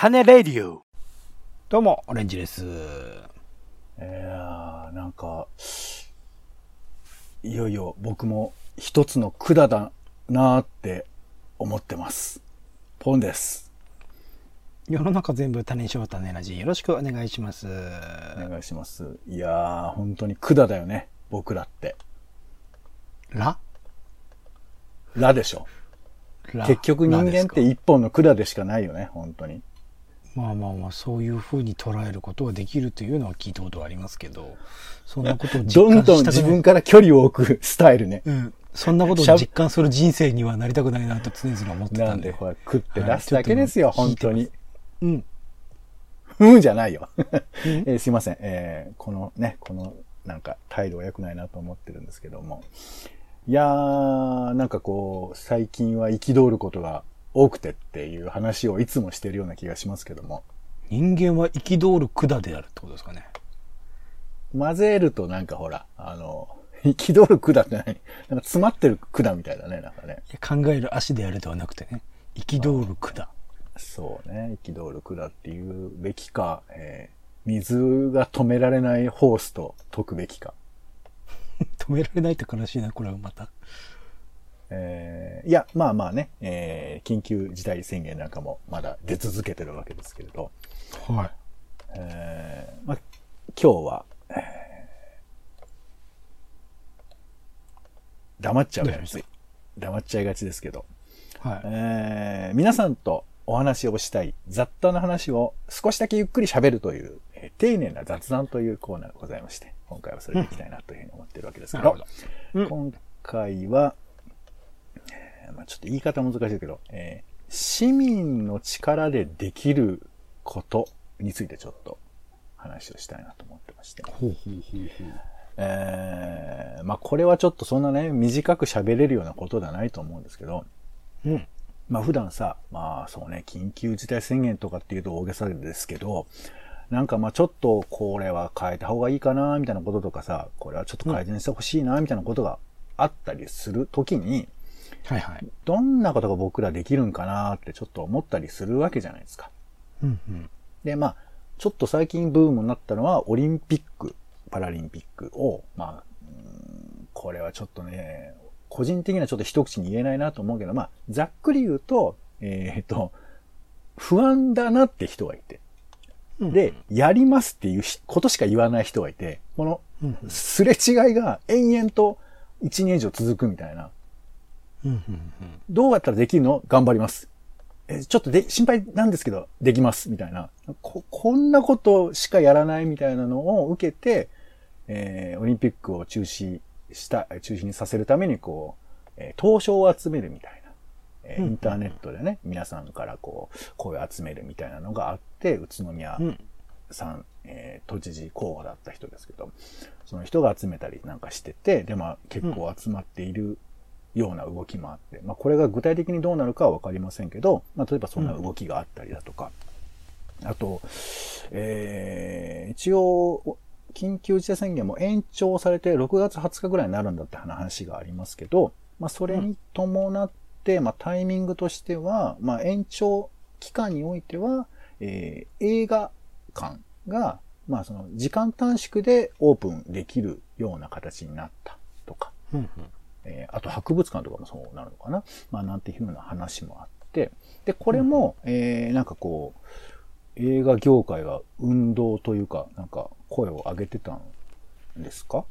種レディオ。どうも、オレンジです。いやー、なんか、いよいよ僕も一つの管だなーって思ってます。ポンです。世の中全部種にしよう種ラジよろしくお願いします。お願いします。いやー、本当に管だよね。僕らって。ラらでしょ。ラ結局人間って一本の管でしかないよね、本当に。まあまあまあ、そういう風に捉えることができるというのは聞いたことはありますけど、そんなことを実どんどん感したくない自分から距離を置くスタイルね。うん。そんなことを実感する人生にはなりたくないなと常々思ってたんで。なんで、ほら、食って出すだけですよ、はい本当に。うん。うんじゃないよ。えーすいません。えーこのね、このなんか態度は良くないなと思ってるんですけども。いやー、なんかこう、最近は憤ることが多くてっていう話をいつもしてるような気がしますけども。人間は憤る管であるってことですかね。混ぜるとなんかほら、あの、憤る管って何？なんか詰まってる管みたいだね、なんかね。考える足であるではなくてね、憤る管。そうね、憤る管っていうべきか、えー水が止められないホースと解くべきか。止められないって悲しいな、これはまた。えーいや、まあまあね、えー緊急事態宣言なんかもまだ出続けてるわけですけれど、はい。えーまあ、今日は、えー黙っちゃう。黙っちゃいがちですけど、はい。えー皆さんとお話をしたい雑多な話を少しだけゆっくり喋るという、えー丁寧な雑談というコーナーがございまして、今回はそれでいきたいなというふうに思ってるわけですけど。うん今回は、えーまあ、ちょっと言い方難しいけど、えー市民の力でできることについてちょっと話をしたいなと思ってまして。ほうほうほうほう。えーまあこれはちょっとそんなね、短く喋れるようなことではないと思うんですけど、うん。まあ普段さ、まあそうね、緊急事態宣言とかっていうと大げさですけど、なんかまあちょっとこれは変えた方がいいかな、みたいなこととかさ、これはちょっと改善してほしいな、みたいなことがあったりするときに、はいはい。どんなことが僕らできるんかなってちょっと思ったりするわけじゃないですか。うんうん。で、まあ、ちょっと最近ブームになったのは、オリンピック、パラリンピックを、まあ、これはちょっとね、個人的にはちょっと一口に言えないなと思うけど、まあ、ざっくり言うと、えーっと、不安だなって人がいて、うんで、やりますっていうしことしか言わない人がいて、このうんすれ違いが延々と1年以上続くみたいな、うんうんどうやったらできるの？頑張ります。え、ちょっとで、心配なんですけど、できます。みたいな。こ、こんなことしかやらないみたいなのを受けて、えーオリンピックを中止した、中止にさせるために、こう、えー投書を集めるみたいな。えーうんインターネットでね、皆さんからこう、声を集めるみたいなのがあって、宇都宮うん。うん。さん、えー都知事候補だった人ですけど、その人が集めたりなんかしてて、で、まあ結構集まっているような動きもあって、まあこれが具体的にどうなるかはわかりませんけど、まあ例えばそんな動きがあったりだとか、あと、えー一応、緊急事態宣言も延長されて6月20日ぐらいになるんだって話がありますけど、まあそれに伴って、まあタイミングとしては、まあ延長期間においては、えー映画館が、まあその時間短縮でオープンできるような形になったとか、うん。えーあと博物館とかもそうなるのかな。まあなんていうふうな話もあって、で、これも、えーなんかこう、映画業界が運動というか、なんか声を上げてたんですか？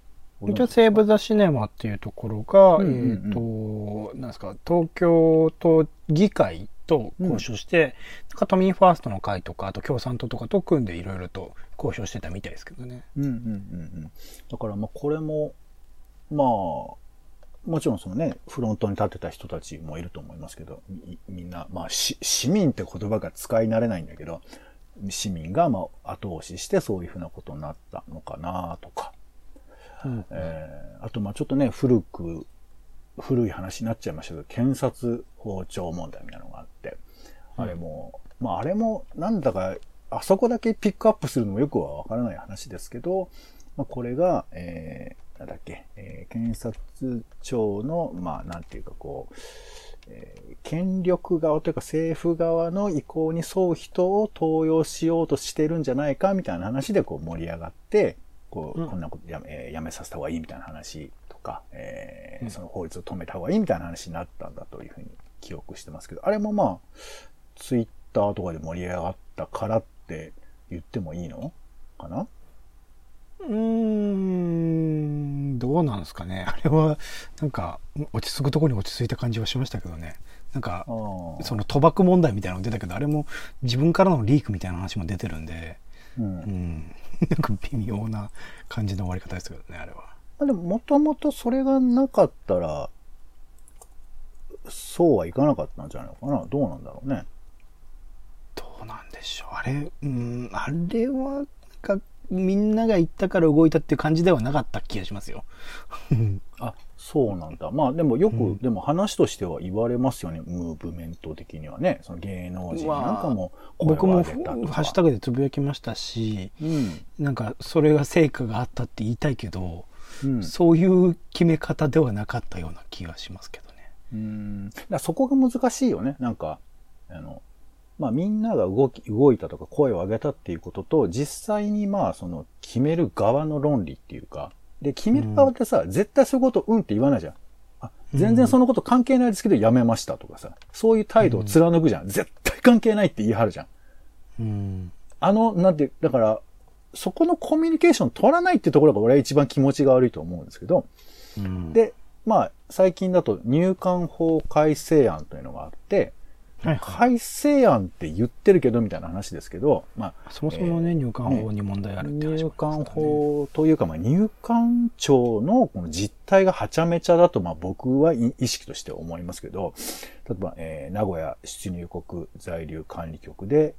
一応、セーブ・ザ・シネマっていうところが、うんうんえっ、と、なんですか、東京都議会と交渉して、なんか都民ファーストの会とか、あと共産党とかと組んでいろいろと交渉してたみたいですけどね。うんうんうんうん。だからまあこれも、まあ、もちろんそのね、フロントに立ってた人たちもいると思いますけど、みみんな、まあし市民って言葉が使い慣れないんだけど、市民がまあ後押ししてそういうふうなことになったのかなとか、うん。えーあとまあちょっとね、古く、古い話になっちゃいましたけど、検察包丁問題みたいなのがあって、あれも、まああれもなんだか、あそこだけピックアップするのもよくはわからない話ですけど、まあこれが、えーなんだっけ、えー検察庁の、まあなんていうかこう、えー権力側というか政府側の意向に沿う人を登用しようとしてるんじゃないかみたいな話でこう盛り上がって、こう、うん。こんなことやめ,、えーやめさせた方がいいみたいな話とか、えーうん。その法律を止めた方がいいみたいな話になったんだというふうに記憶してますけど、あれもまあ、ツイッターとかで盛り上がったからって言ってもいいのかな？うーん、どうなんですかね。あれは、なんか、落ち着くところに落ち着いた感じはしましたけどね。なんか、その賭博問題みたいなの出たけど、あれも自分からのリークみたいな話も出てるんで、うんうん。なんか微妙な感じの終わり方ですけどね、あれは。まあでも、もともとそれがなかったら、そうはいかなかったんじゃないのかなどうなんだろうね。どうなんでしょう。あれ、うん、あれは、なんか、みんなが言ったから動いたっていう感じではなかった気がしますよ。あ、そうなんだ。まあでもよく、うんでも話としては言われますよね。ムーブメント的にはね。その芸能人なんかも僕もハッシュタグでつぶやきましたし、うん。なんかそれが成果があったって言いたいけど、うん。そういう決め方ではなかったような気がしますけどね。うん。だそこが難しいよね。なんか、あの、まあみんなが動き、動いたとか声を上げたっていうことと、実際にまあその決める側の論理っていうか、で、決める側ってさ、絶対そういうことうんって言わないじゃん。あ、全然そのこと関係ないですけどやめましたとかさ、そういう態度を貫くじゃん。絶対関係ないって言い張るじゃん。うん。あの、なんて、だから、そこのコミュニケーション取らないってところが俺は一番気持ちが悪いと思うんですけど、うん、で、まあ、最近だと入管法改正案というのがあって、はいはい改正案って言ってるけどみたいな話ですけど、まあ、そもそもね、入管法に問題あるって話入もあります管法というか、まあ、入管庁のこの実態がはちゃめちゃだと、まあ、僕はい意識として思いますけど、例えば、えー名古屋出入国在留管理局で、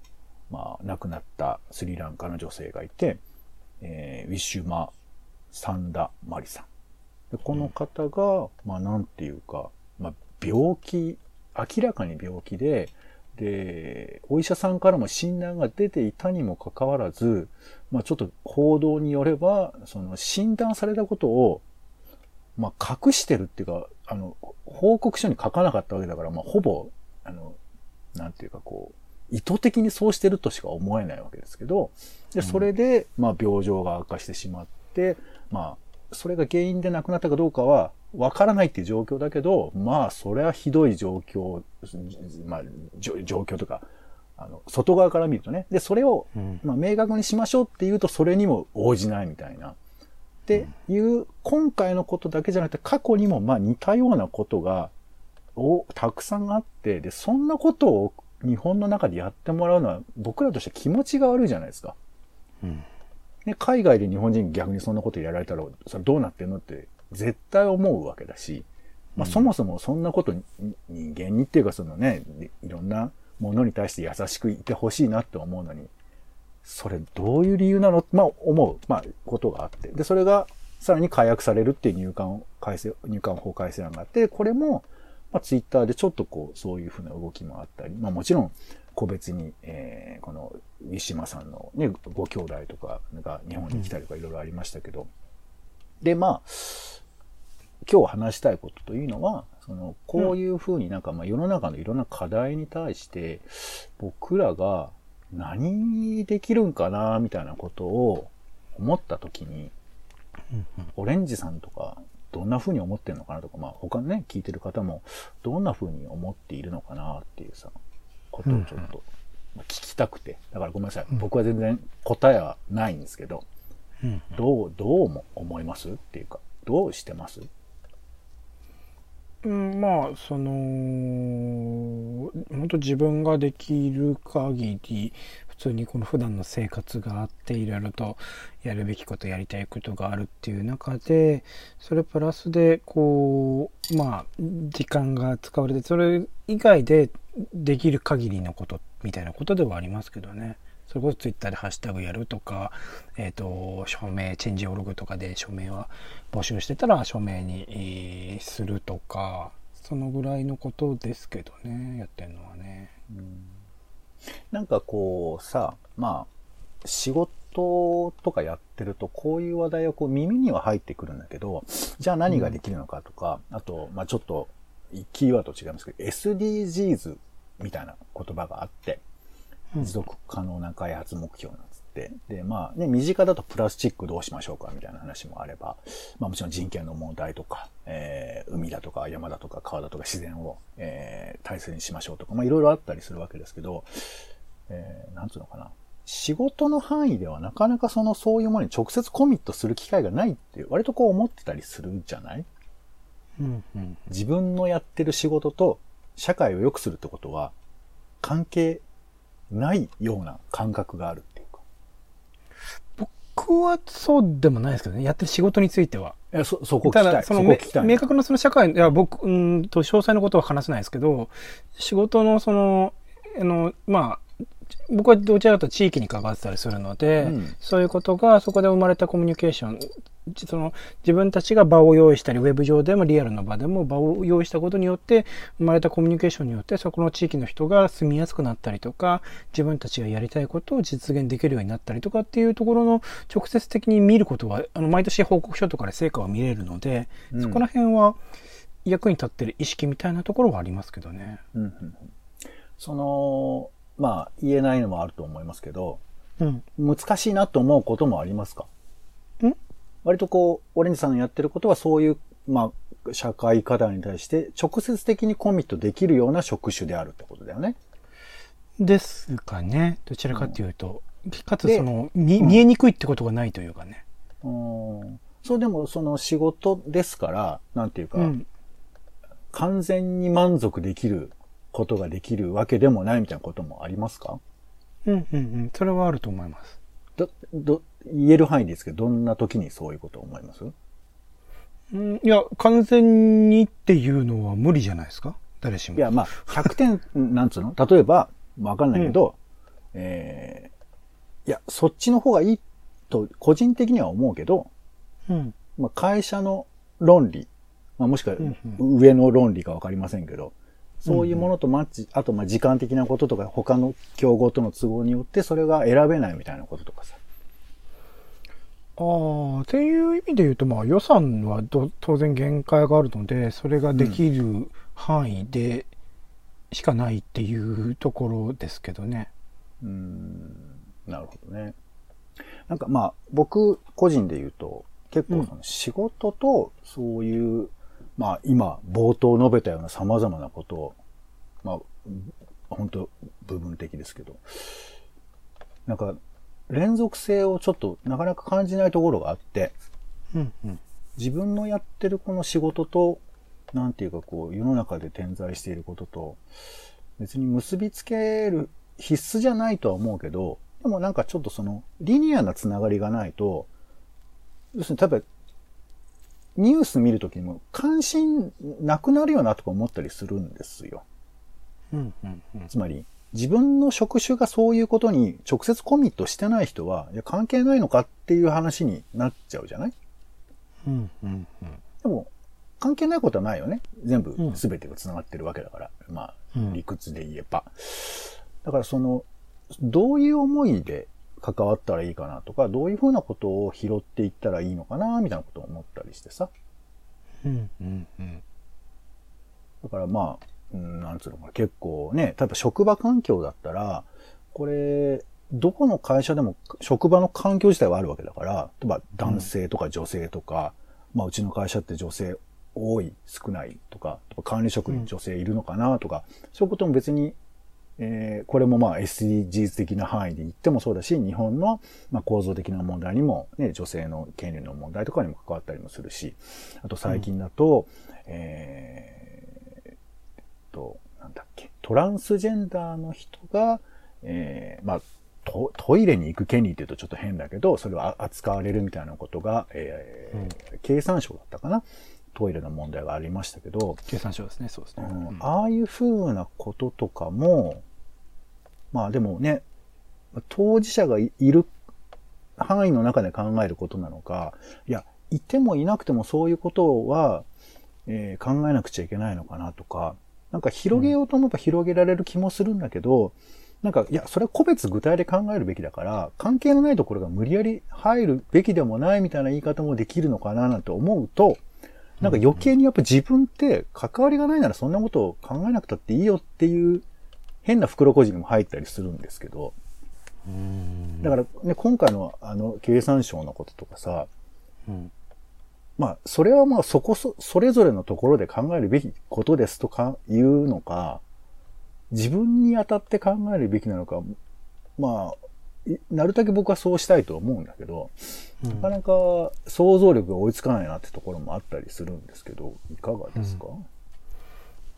まあ、亡くなったスリランカの女性がいて、えーウィシュマ・サンダ・マリさん。でこの方が、まあ、なんていうか、まあ、病気、明らかに病気で、で、お医者さんからも診断が出ていたにもかかわらず、まあちょっと報道によれば、その診断されたことを、まあ隠してるっていうか、あの、報告書に書かなかったわけだから、まあほぼ、あの、なんていうかこう、意図的にそうしてるとしか思えないわけですけど、で、それで、まあ病状が悪化してしまって、まあ、それが原因で亡くなったかどうかは、わからないっていう状況だけど、まあ、それはひどい状況、まあ、状況とか、あの、外側から見るとね。で、それを、うんまあ、明確にしましょうっていうと、それにも応じないみたいな。っていう、今回のことだけじゃなくて、過去にも、まあ、似たようなことが、お、たくさんあって、で、そんなことを日本の中でやってもらうのは、僕らとして気持ちが悪いじゃないですか。うんね、海外で日本人逆にそんなことやられたら、それどうなってんのって絶対思うわけだし、まあ、そもそもそんなことに人間にっていうかそのね、いろんなものに対して優しくいてほしいなって思うのに、それどういう理由なの？まあ思う、まあことがあって。で、それがさらに解約されるっていう入管改正、入管法改正案があって、これも、まあツイッターでちょっとこう、そういうふうな動きもあったり、まあもちろん、個別に、えーこの、ウィシュマさんのね、ご兄弟とかが日本に来たりとかいろいろありましたけど、で、まあ、今日話したいことというのは、その、こういうふうになんか、まあ世の中のいろんな課題に対して、僕らが何できるんかな、みたいなことを思ったときに、オレンジさんとか、どんな風に思ってるのかなとか、まあ他のね、聞いてる方も、どんな風に思っているのかなっていうさ、ことをちょっとまあ聞きたくて。だからごめんなさい。僕は全然答えはないんですけど、うんどう、どうも思いますっていうか、どうしてます？うん、まあその本当自分ができる限り普通にこの普段の生活があっていろいろとやるべきことやりたいことがあるっていう中でそれプラスでこうまあ時間が使われてそれ以外でできる限りのことみたいなことではありますけどね。それこそツイッターでハッシュタグやるとか、えっ、と、署名、チェンジオログとかで署名は募集してたら署名にするとか、そのぐらいのことですけどね、やってるのはね。うんなんかこうさ、まあ、仕事とかやってると、こういう話題はこう耳には入ってくるんだけど、じゃあ何ができるのかとか、あと、まあちょっと、キーワード違いますけど、SDGs みたいな言葉があって、持続可能な開発目標なんつって。で、まあね、身近だとプラスチックどうしましょうかみたいな話もあれば、まあもちろん人権の問題とか、えー、海だとか山だとか川だとか自然を、えー、大切にしましょうとか、まあいろいろあったりするわけですけど、えー、なんつうのかな。仕事の範囲ではなかなかそのそういうものに直接コミットする機会がないって割とこう思ってたりするじゃない？うんうん自分のやってる仕事と社会を良くするってことは関係ないような感覚があるっていうか。僕はそうでもないですけどね。やってる仕事については。いや、そ、そこ聞きたい。そその。明確なその社会、いや、僕、うんと、詳細のことは話せないですけど、仕事のその、あの、まあ、僕はどちらかというと地域に関わってたりするので、うん。そういうことがそこで生まれたコミュニケーション、その自分たちが場を用意したり、ウェブ上でもリアルな場でも場を用意したことによって、生まれたコミュニケーションによって、そこの地域の人が住みやすくなったりとか、自分たちがやりたいことを実現できるようになったりとかっていうところの直接的に見ることは、あの、毎年報告書とかで成果は見れるので、うん。そこら辺は役に立ってる意識みたいなところはありますけどね。うんうんうん。その、まあ、言えないのもあると思いますけど、うん。難しいなと思うこともありますか？ん？割とこう、オレンジさんのやってることはそういう、まあ、社会課題に対して直接的にコミットできるような職種であるってことだよね。ですかね。どちらかというと。かつ、でその、見、うん見えにくいってことがないというかね。うんそうでもその仕事ですから、なんていうか、うん。完全に満足できることができるわけでもないみたいなこともありますか？うんうんうん。それはあると思います。ど、ど、言える範囲ですけど、どんな時にそういうことを思います？うん、いや、完全にっていうのは無理じゃないですか？誰しも。いや、まあ、100点、なんつうの？例えば、わかんないけど、えーいや、そっちの方がいいと、個人的には思うけど、うん。まあ、会社の論理、まあ、もしくはうん上の論理かわかりませんけど、そういうものとマッチ、あと、まあ、時間的なこととか、他の競合との都合によって、それが選べないみたいなこととかさ。ああ、っていう意味で言うと、まあ予算はど当然限界があるので、それができる範囲でしかないっていうところですけどね。うーん、なるほどね。なんかまあ、僕個人で言うと、結構その仕事とそういう、まあ今冒頭述べたような様々なことを、まあ、本当部分的ですけど、なんか連続性をちょっとなかなか感じないところがあって、うんうん。自分のやってるこの仕事と、なんていうかこう、世の中で点在していることと、別に結びつける必須じゃないとは思うけど、でもなんかちょっとその、リニアなつながりがないと、要するに、例えば、ニュース見るときにも関心なくなるよなとか思ったりするんですよ。うんうんうん。つまり、自分の職種がそういうことに直接コミットしてない人は、いや、関係ないのかっていう話になっちゃうじゃない？うんうんうん。でも、関係ないことはないよね。全部うん、全てが繋がってるわけだから。まあ、うん理屈で言えば。だからその、どういう思いで関わったらいいかなとか、どういうふうなことを拾っていったらいいのかな、みたいなことを思ったりしてさ。うんうんうん。だからまあ、うん、なんつうのかな、結構ね、例えば職場環境だったら、これ、どこの会社でも職場の環境自体はあるわけだから、例えば男性とか女性とか、まあうちの会社って女性多い、少ないとか、管理職に女性いるのかなとか、そういうことも別に、えーこれもまあ SDGs 的な範囲で言ってもそうだし、日本のまあ構造的な問題にも、ね、女性の権利の問題とかにも関わったりもするし、あと最近だと、えーと、なんだっけ、トランスジェンダーの人が、えーまあ、トトイレに行く権利って言うとちょっと変だけど、それを扱われるみたいなことが、えー経産省だったかな？トイレの問題がありましたけど、経産省ですね、そうですね。うん。うん。ああいう風なこととかも、まあでもね、当事者がいる範囲の中で考えることなのか、いや、いてもいなくてもそういうことは、えー考えなくちゃいけないのかなとか、なんか広げようと思えば広げられる気もするんだけど、なんか、いや、それは個別具体で考えるべきだから、関係のないところが無理やり入るべきでもないみたいな言い方もできるのかななんて思うと、なんか余計にやっぱ自分って関わりがないならそんなことを考えなくたっていいよっていう変な袋小路にも入ったりするんですけど、うん。だからね、今回のあの経産省のこととかさ、うん。まあ、それはまあそこそ、それぞれのところで考えるべきことですとか言うのか、自分に当たって考えるべきなのか、まあ、いなるだけ僕はそうしたいと思うんだけど、なかなか想像力が追いつかないなってところもあったりするんですけど、いかがですか、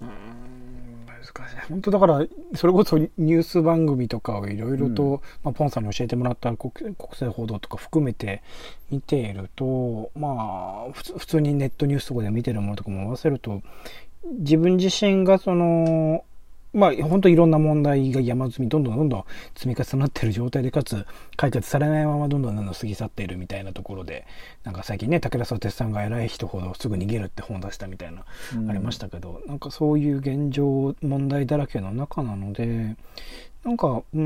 難しい。本当だからそれこそニュース番組とかをいろいろと、うん。まあ、ポンさんに教えてもらった国国際報道とか含めて見ているとまあ普通普通にネットニュースとかで見てるものとかも合わせると自分自身がそのまあ本当いろんな問題が山積みどんどんどんどん積み重なってる状態でかつ解決されないままどんどんどんどん過ぎ去っているみたいなところでなんか最近ね武田砂鉄さんが偉い人ほどすぐ逃げるって本を出したみたいなありましたけど、なんかそういう現状問題だらけの中なのでなんかうー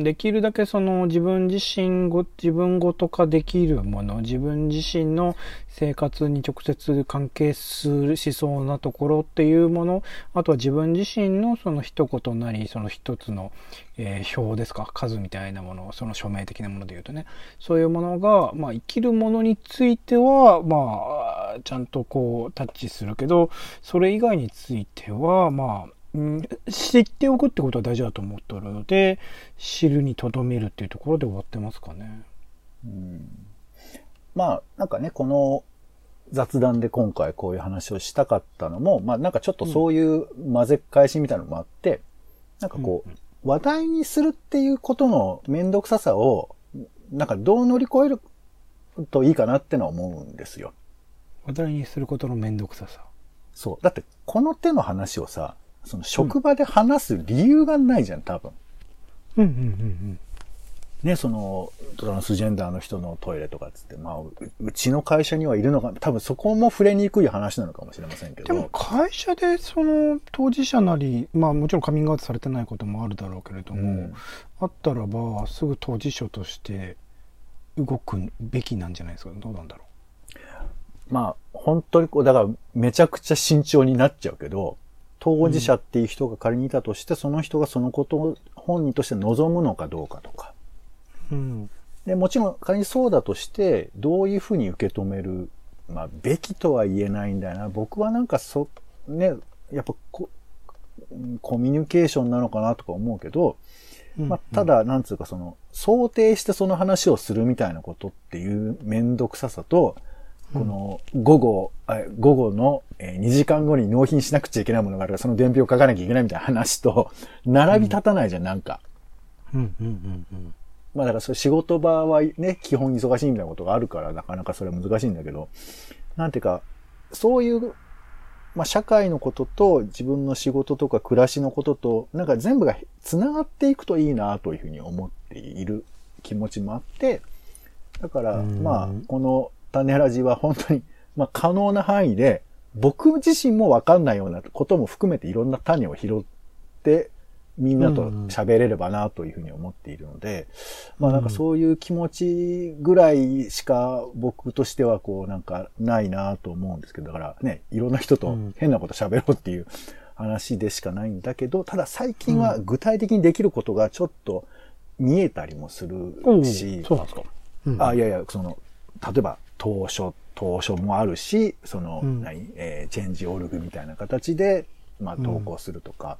んできるだけその自分自身ご自分ごと化できるもの自分自身の生活に直接関係するしそうなところっていうものあとは自分自身のその一言なりその一つの、えー表ですか数みたいなものその署名的なもので言うとね。そういうものが、まあ、生きるものについてはまあちゃんとこうタッチするけどそれ以外についてはまあうん知っておくってことは大事だと思っておるので知るにとどめるっていうところで終わってますかね。うんまあ、なんかね、この雑談で今回こういう話をしたかったのも、まあなんかちょっとそういう混ぜ返しみたいなのもあって、なんかこう、うん話題にするっていうことのめんどくささを、なんかどう乗り越えるといいかなってのは思うんですよ。話題にすることのめんどくささ。そう。だって、この手の話をさ、その職場で話す理由がないじゃん、多分。うんうんうんね、その、トランスジェンダーの人のトイレとかっつって、まあ、ううちの会社にはいるのか、多分そこも触れにくい話なのかもしれませんけでもど。会社でその当事者なりまあもちろんカミングアウトされてないこともあるだろうけれども、うんあったらばすぐ当事者として動くべきなんじゃないですか？どうなんだろまあ、本当にこう、だからめちゃくちゃ慎重になっちゃうけど、当事者っていう人が仮にいたとして、その人がそのことを本人として望むのかどうかとか。う。うんで、もちろん仮にそうだとして、どういうふうに受け止める、まあ、べきとは言えないんだよな。僕はなんかそ、ね、やっぱコミュニケーションなのかなとか思うけど、まあ、た、だ、なんつうかその、想定してその話をするみたいなことっていうめんどくささと、この、午後、あ午後のえー2時間後に納品しなくちゃいけないものがあるから、その伝票を書かなきゃいけないみたいな話と、並び立たないじゃん、なんか。うんうんうんうんまあだからそれ仕事場はね、基本忙しいみたいなことがあるから、なかなかそれは難しいんだけど、なんていうか、そういう、まあ社会のことと自分の仕事とか暮らしのことと、なんか全部が繋がっていくといいなというふうに思っている気持ちもあって、だから、うんまあ、この種ラジは本当に、まあ可能な範囲で、僕自身もわかんないようなことも含めていろんな種を拾って、みんなと喋れればなというふうに思っているので、まあなんかそういう気持ちぐらいしか僕としてはこうなんかないなと思うんですけど、だからね、いろんな人と変なこと喋ろうっていう話でしかないんだけど、ただ最近は具体的にできることがちょっと見えたりもするおうし、そうなんですか。うん。あ、いやいや、その、例えば、当初、当初もあるし、その、うん。何、えーチェンジオルグみたいな形で、まあ、投稿するとか、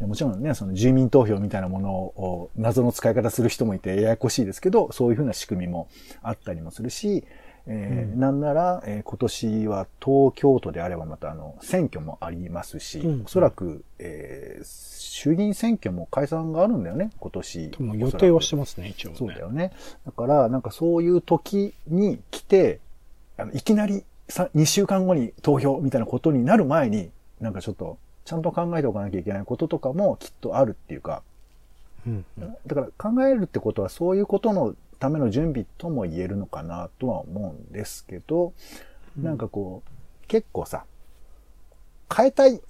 もちろんね、その住民投票みたいなものを謎の使い方する人もいてややこしいですけど、そういうふうな仕組みもあったりもするし、えーうんなんなら、えー今年は東京都であればまたあの、選挙もありますし、うんおそらく、えー衆議院選挙も解散があるんだよね、今年。予定はしてますね、一応ね。そうだよね。だから、なんかそういう時に来て、あのいきなりさ2週間後に投票みたいなことになる前に、なんかちょっと、ちゃんと考えておかなきゃいけないこととかもきっとあるっていうか、うんうんだから考えるってことはそういうことのための準備とも言えるのかなとは思うんですけど、なんかこう、結構さ、変えたい、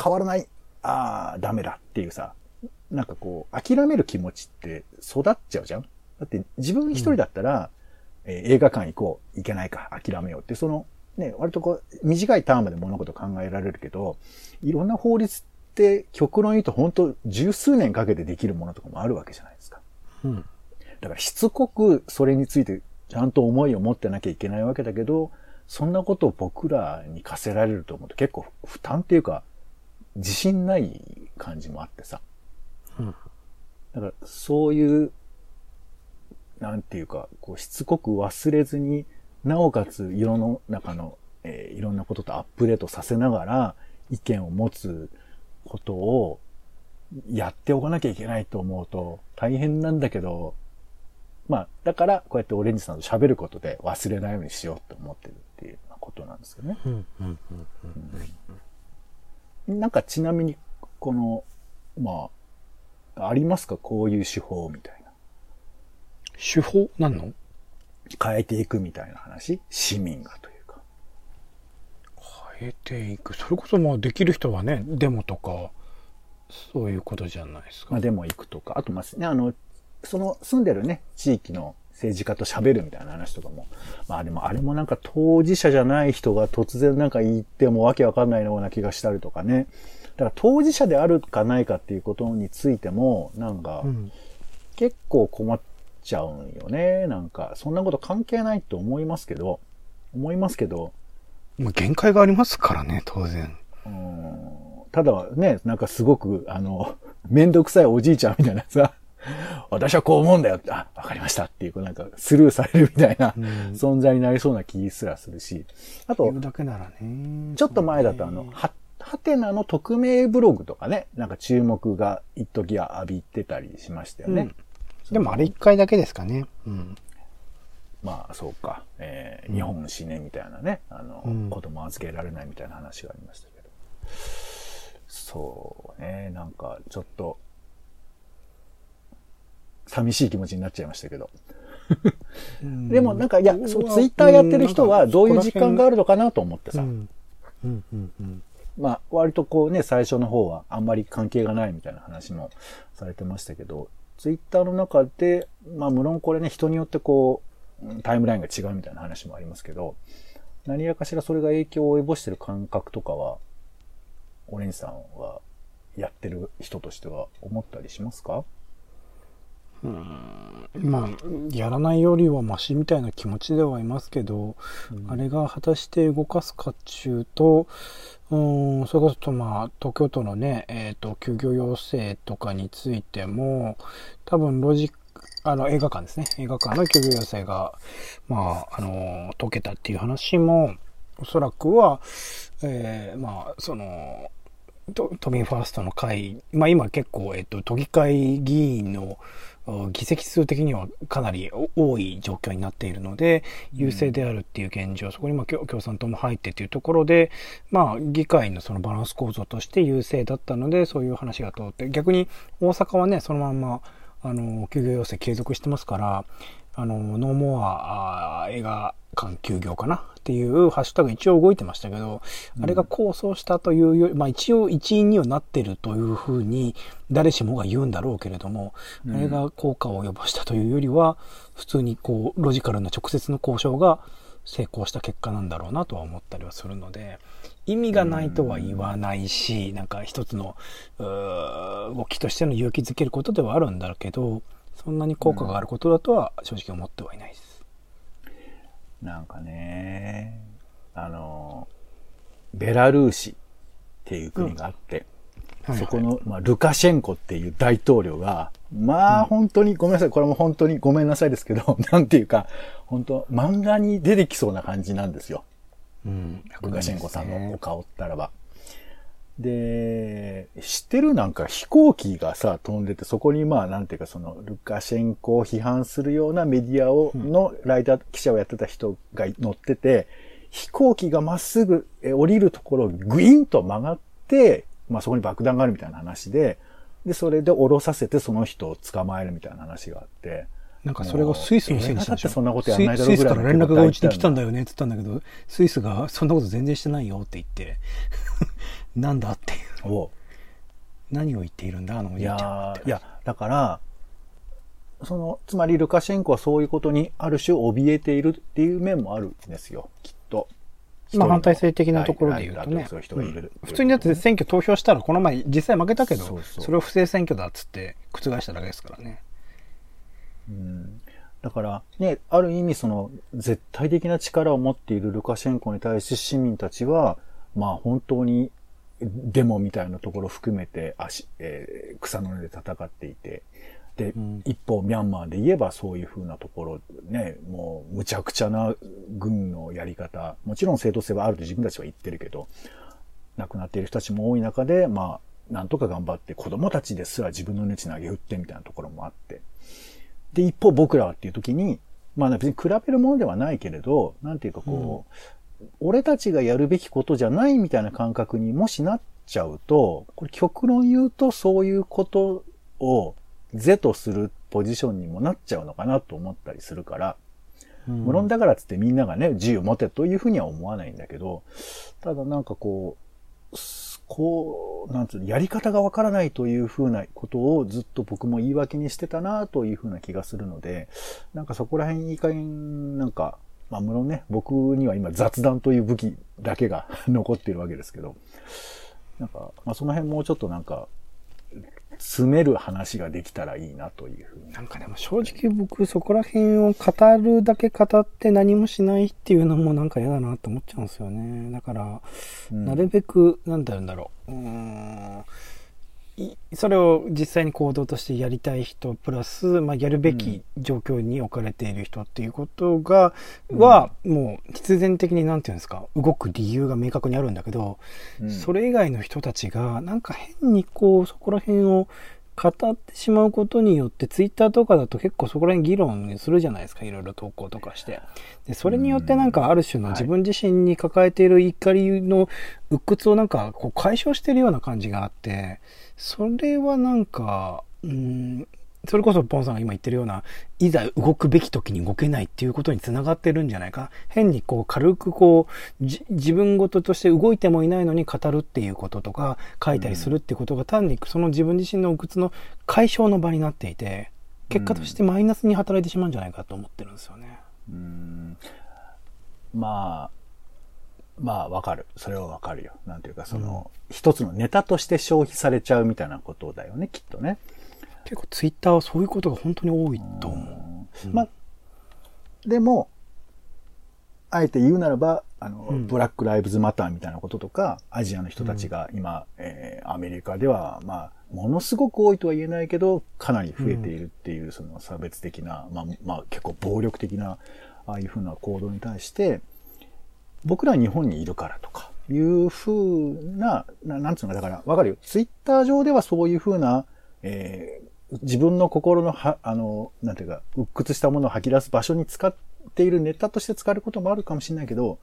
変わらない、ああ、ダメだっていうさ、なんかこう、諦める気持ちって育っちゃうじゃん？だって自分一人だったら、えー映画館行こう、行けないか、諦めようって、その、ね、割とこう、短いターンまで物事考えられるけど、いろんな法律って極論言うと本当十数年かけてできるものとかもあるわけじゃないですか。うん。だからしつこくそれについてちゃんと思いを持ってなきゃいけないわけだけど、そんなことを僕らに課せられると思うと結構負担っていうか、自信ない感じもあってさ。うんだからそういう、なんていうか、こうしつこく忘れずに、なおかつ世の中の、えーいろんなこととアップデートさせながら意見を持つことをやっておかなきゃいけないと思うと大変なんだけど、まあ、だからこうやってオレンジさんと喋ることで忘れないようにしようと思ってるっていうことなんですよね。うん。うん。なんかちなみに、この、まあ、ありますか？こういう手法みたいな。手法？なんの？変えていくみたいな話？市民がというか。変えていく。それこそまあできる人はね、デモとか、そういうことじゃないですか。まあ、でも行くとか。あと、まあ、ね、あの、その住んでるね、地域の政治家と喋るみたいな話とかも。まあでもあれもなんか当事者じゃない人が突然なんか言ってもわけわかんないような気がしたりとかね。だから当事者であるかないかっていうことについても、なんかうん。結構困っちゃうんよね。なんか、そんなこと関係ないと思いますけど、思いますけど、まあ限界がありますからね、当然。うんただね、なんかすごく、あの、めんどくさいおじいちゃんみたいなさ、私はこう思うんだよって、あ、わかりましたっていう、こうなんかスルーされるみたいなうん存在になりそうな気すらするし、あとだけならね。ちょっと前だとあの、は、はてなの匿名ブログとかね、なんか注目が一時は浴びてたりしましたよね。うんでもあれ一回だけですかね。うん。まあ、そうか。えー日本死ねみたいなね、あの、うん子供預けられないみたいな話がありましたけど。そうね、なんか、ちょっと、寂しい気持ちになっちゃいましたけど。でもなんか、いや、そう、ツイッターやってる人はどういう実感があるのかなと思ってさ。うん。うん。うん。うん。まあ、割とこうね、最初の方はあんまり関係がないみたいな話もされてましたけど、ツイッターの中で、まあ、無論これね、人によってこう、うんタイムラインが違うみたいな話もありますけど、何やかしらそれが影響を及ぼしてる感覚とかは、オレンジさんはやってる人としては思ったりしますか？まあ、やらないよりはマシみたいな気持ちではいますけど、あれが果たして動かすかっちゅうと、うん、それこそまあ、東京都のね、えっ、と、休業要請とかについても、多分ロジック、あの、映画館ですね。映画館の休業要請が、まあ、あの、解けたっていう話も、おそらくは、えーまあ、その、都都民ファーストの会、まあ今結構、えっと、都議会議員のお議席数的にはかなりお多い状況になっているので、優勢であるっていう現状、そこにまあ共共産党も入ってっていうところで、まあ議会のそのバランス構造として優勢だったので、そういう話が通って、逆に大阪はね、そのまんま、あの、休業要請継続してますから、あの、ノーモア映画館休業かなっていうハッシュタグ一応動いてましたけど、あれが構想したというより、まあ一応一員にはなってるというふうに誰しもが言うんだろうけれども、あれが効果を及ぼしたというよりは、普通にこう、ロジカルな直接の交渉が成功した結果なんだろうなとは思ったりはするので、意味がないとは言わないし、なんか一つの動きとしての勇気づけることではあるんだけど、そんなに効果があることだとは正直思ってはいないです。なんかね、あの、ベラルーシっていう国があって、はいそこの、まあ、ルカシェンコっていう大統領が、まあ、本当に、ごめんなさい、これも本当にごめんなさいですけど、なんていうか、本当漫画に出てきそうな感じなんですよ。うん。ルカシェンコさんのお顔ったらば。で、知ってるなんか飛行機がさ、飛んでて、そこにまあ、なんていうか、その、ルカシェンコを批判するようなメディアを、のライター、記者をやってた人が乗ってて、飛行機がまっすぐえ降りるところをグイーンと曲がって、まあそこに爆弾があるみたいな話で、で、それで降ろさせてその人を捕まえるみたいな話があって、なんかそれがスイスのせいにしたんでしょ？映画だってそんなことやんないだろスイスかうぐらいのら連絡がうちに来たんだよねって言ったんだけど、スイスがそんなこと全然してないよって言って、なんだっていう。を何を言っているんだ、あのおいじいちゃんいや、だから、その、つまりルカシェンコはそういうことにある種怯えているっていう面もあるんですよ、きっと。まあ反対性的なところで言うとね。そういう人がいる、普通にだって選挙投票したら、この前実際負けたけど、それを不正選挙だっつって覆しただけですからね。うんだから、ね、ある意味その絶対的な力を持っているルカシェンコに対して市民たちは、まあ本当にデモみたいなところを含めて足、えー草の根で戦っていて、で、うん。一方ミャンマーで言えばそういう風なところね、もうむちゃくちゃな軍のやり方、もちろん正当性はあると自分たちは言ってるけど、亡くなっている人たちも多い中で、まあ、なんとか頑張って子供たちですら自分の命投げ打ってみたいなところもあって。で、一方僕らはっていう時に、まあ別に比べるものではないけれど、なんていうかこう、俺たちがやるべきことじゃないみたいな感覚にもしなっちゃうと、これ極論言うとそういうことを是とするポジションにもなっちゃうのかなと思ったりするから、無論だからっつってみんながね、自由を持てというふうには思わないんだけど、ただなんかこう、すこう、なんつうの、やり方がわからないというふうなことをずっと僕も言い訳にしてたなというふうな気がするので、なんかそこら辺いい加減、なんか、まあ無論ね、僕には今雑談という武器だけが 残っているわけですけど、なんか、まあその辺もうちょっとなんか、詰める話ができたらいいなというふうに。なんかでも正直僕そこら辺を語るだけ語って何もしないっていうのもなんか嫌だなって思っちゃうんですよね。だから、うんなるべく、なんて言うんだろう。うーんいそれを実際に行動としてやりたい人、プラス、まあ、やるべき状況に置かれている人っていうことが、は、もう必然的になんていうんですか、動く理由が明確にあるんだけど、うん。それ以外の人たちが、なんか変にこう、そこら辺を語ってしまうことによって、ツイッターとかだと結構そこら辺議論するじゃないですか、いろいろ投稿とかして。で、それによってなんかある種のはい自分自身に抱えている怒りの鬱屈をなんかこう解消してるような感じがあって、それはなんか、うん、それこそポンさんが今言ってるような、いざ動くべき時に動けないっていうことにつながってるんじゃないか。変にこう軽くこう、じ自分事として動いてもいないのに語るっていうこととか、書いたりするってことが単にその自分自身の鬱屈の解消の場になっていて、結果としてマイナスに働いてしまうんじゃないかと思ってるんですよね。うーんまあ、まあわかる。それはわかるよ。なんていうか、その、一つのネタとして消費されちゃうみたいなことだよね、きっとね。結構ツイッターはそういうことが本当に多いと思う。まあ、でも、あえて言うならば、あの、うんブラック・ライブズ・マターみたいなこととか、アジアの人たちが今、えーアメリカでは、まあ、ものすごく多いとは言えないけど、かなり増えているっていう、その差別的な、まあ、まあ、結構暴力的な、ああいうふうな行動に対して、僕らは日本にいるからとか、いうふうな、ななんつうのか、だから、わかるよ。ツイッター上ではそういうふうな、えー自分の心のは、あの、なんていうか、鬱屈したものを吐き出す場所に使っているネタとして使えることもあるかもしれないけど、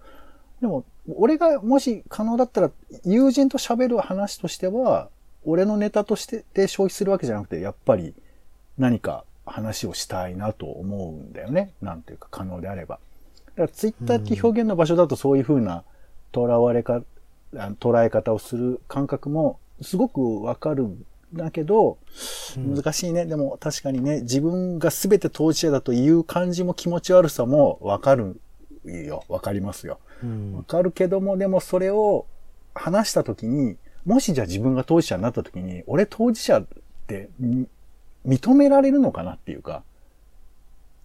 でも、俺がもし可能だったら、友人と喋る話としては、俺のネタとしてで消費するわけじゃなくて、やっぱり何か話をしたいなと思うんだよね。なんていうか、可能であれば。だからツイッターって表現の場所だとそういうふうな囚われか、あ捉え方をする感覚もすごくわかるだけど、難しいね。でも確かにね、自分が全て当事者だという感じも気持ち悪さもわかるよ。わかりますよ。うんわかるけども、でもそれを話したときに、もしじゃあ自分が当事者になったときに、俺当事者ってみ認められるのかなっていうか、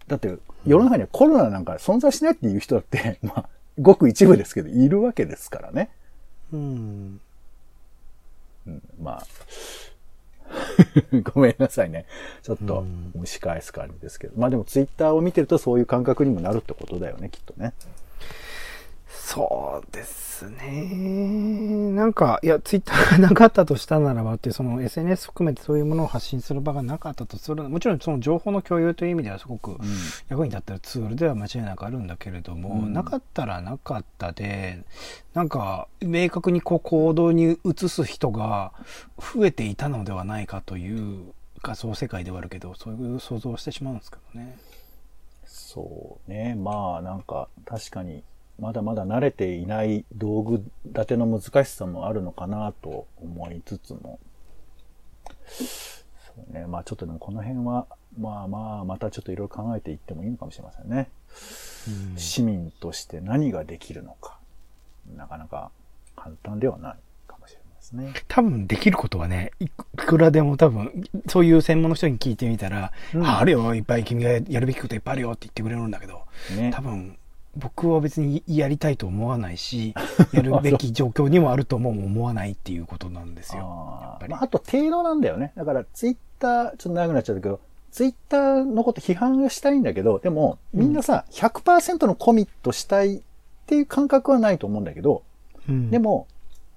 だって世の中にはコロナなんか存在しないっていう人だって、まあ、ごく一部ですけど、いるわけですからね。うん。うん、まあ、ごめんなさいね。ちょっとうん蒸し返す感じですけど。まあでもツイッターを見てるとそういう感覚にもなるってことだよね、きっとね。そうですね。なんか、いや、ツイッターが なかったとしたならばって、その SNS 含めてそういうものを発信する場がなかったとする。もちろんその情報の共有という意味ではすごく役に立ってるツールでは間違いなくあるんだけれども、うんなかったらなかったで、なんか、明確にこう行動に移す人が増えていたのではないかという仮想世界ではあるけど、そういう想像をしてしまうんですけどね。そうね。まあなんか確かにまだまだ慣れていない道具立ての難しさもあるのかなと思いつつも。そうね。まあちょっとでもこの辺はまあまあまたちょっといろいろ考えていってもいいのかもしれませんね。市民として何ができるのか。なかなか簡単ではないかもしれないですね。多分できることはね、いくらでも多分、そういう専門の人に聞いてみたら、うんああるよ、いっぱい君がやるべきこといっぱいあるよって言ってくれるんだけど、ね多分、僕は別にやりたいと思わないし、やるべき状況にもあるとも思わないっていうことなんですよ。あーまあ、あと程度なんだよね。だからツイッター、ちょっと長くなっちゃったけど、ツイッターのこと批判がしたいんだけど、でもみんなさ、100%のコミットしたいっていう感覚はないと思うんだけど、うんでも、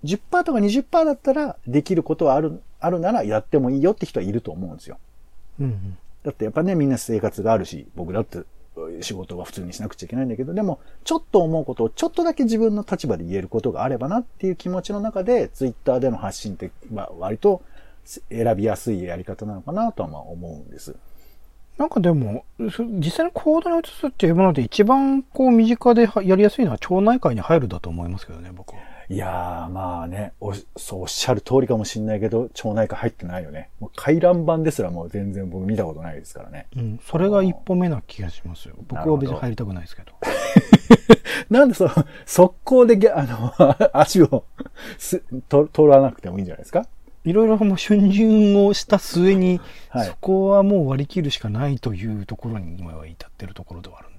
10%とか20%だったらできることはある、あるならやってもいいよって人はいると思うんですよ。うんだってやっぱね、みんな生活があるし、僕だって仕事は普通にしなくちゃいけないんだけど、でも、ちょっと思うことをちょっとだけ自分の立場で言えることがあればなっていう気持ちの中で、ツイッターでの発信って、まあ、割と選びやすいやり方なのかなとはま思うんです。なんかでも、実際に行動に移すっていうもので一番こう身近でやりやすいのは町内会に入るだと思いますけどね、僕は。いやー、まあね、おそうおっしゃる通りかもしんないけど、町内会入ってないよね。もう回覧板ですらもう全然僕見たことないですからね。うん。それが一歩目な気がしますよ。僕は別に入りたくないですけど。な んでその、速攻であの、足をすと通らなくてもいいんじゃないですか？いろいろもう春巡をした末に、はいそこはもう割り切るしかないというところに今は至ってるところではあるんでね。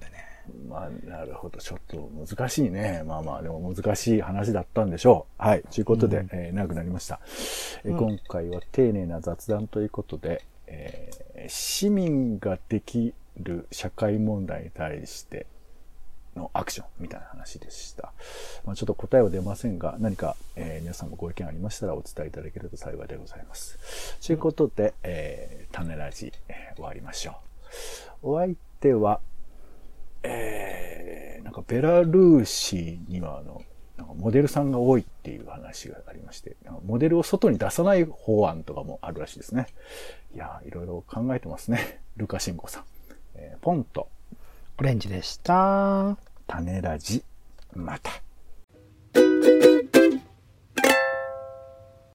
まあ、なるほど。ちょっと難しいね。まあまあ、でも難しい話だったんでしょう。はい。ということで、うんえー長くなりました、えーうん今回は丁寧な雑談ということで、えー市民ができる社会問題に対してのアクションみたいな話でした。まあ、ちょっと答えは出ませんが、何か、えー皆さんもご意見ありましたらお伝えいただけると幸いでございます。ということで、えー、種ラジ、えー終わりましょう。お相手は、えー、なんかベラルーシにはあの、なんかモデルさんが多いっていう話がありまして、モデルを外に出さない法案とかもあるらしいですね。いやー、いろいろ考えてますね。ルカシンコさん。えーポンとオレンジでした。種ラジ、また。